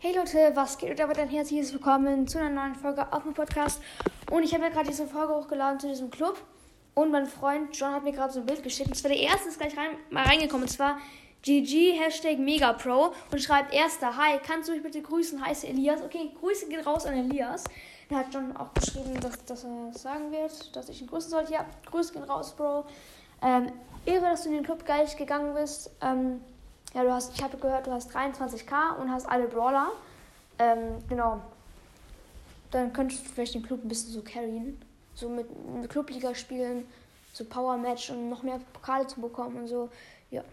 Hey Leute, was geht? Und damit ein herzliches Willkommen zu einer neuen Folge auf dem Podcast. Und ich habe ja gerade diese Folge hochgeladen zu diesem Club. Und mein Freund John hat mir gerade so ein Bild geschickt. Und zwar der erste ist gleich rein, mal reingekommen. Und zwar GG Hashtag Megapro. Und schreibt erster, hi, kannst du mich bitte grüßen? Heiße Elias. Okay, Grüße gehen raus an Elias. Er hat John auch geschrieben, dass, dass er sagen wird, dass ich ihn grüßen sollte. Ja, Grüße gehen raus, Bro. Ähm, irre, dass du in den Club gleich gegangen bist. Ähm, ja, du hast, ich habe gehört, du hast 23k und hast alle Brawler. Ähm, genau. Dann könntest du vielleicht den Club ein bisschen so carryen. So mit, mit Clubliga spielen, so Power Match und noch mehr Pokale zu bekommen und so. Ja.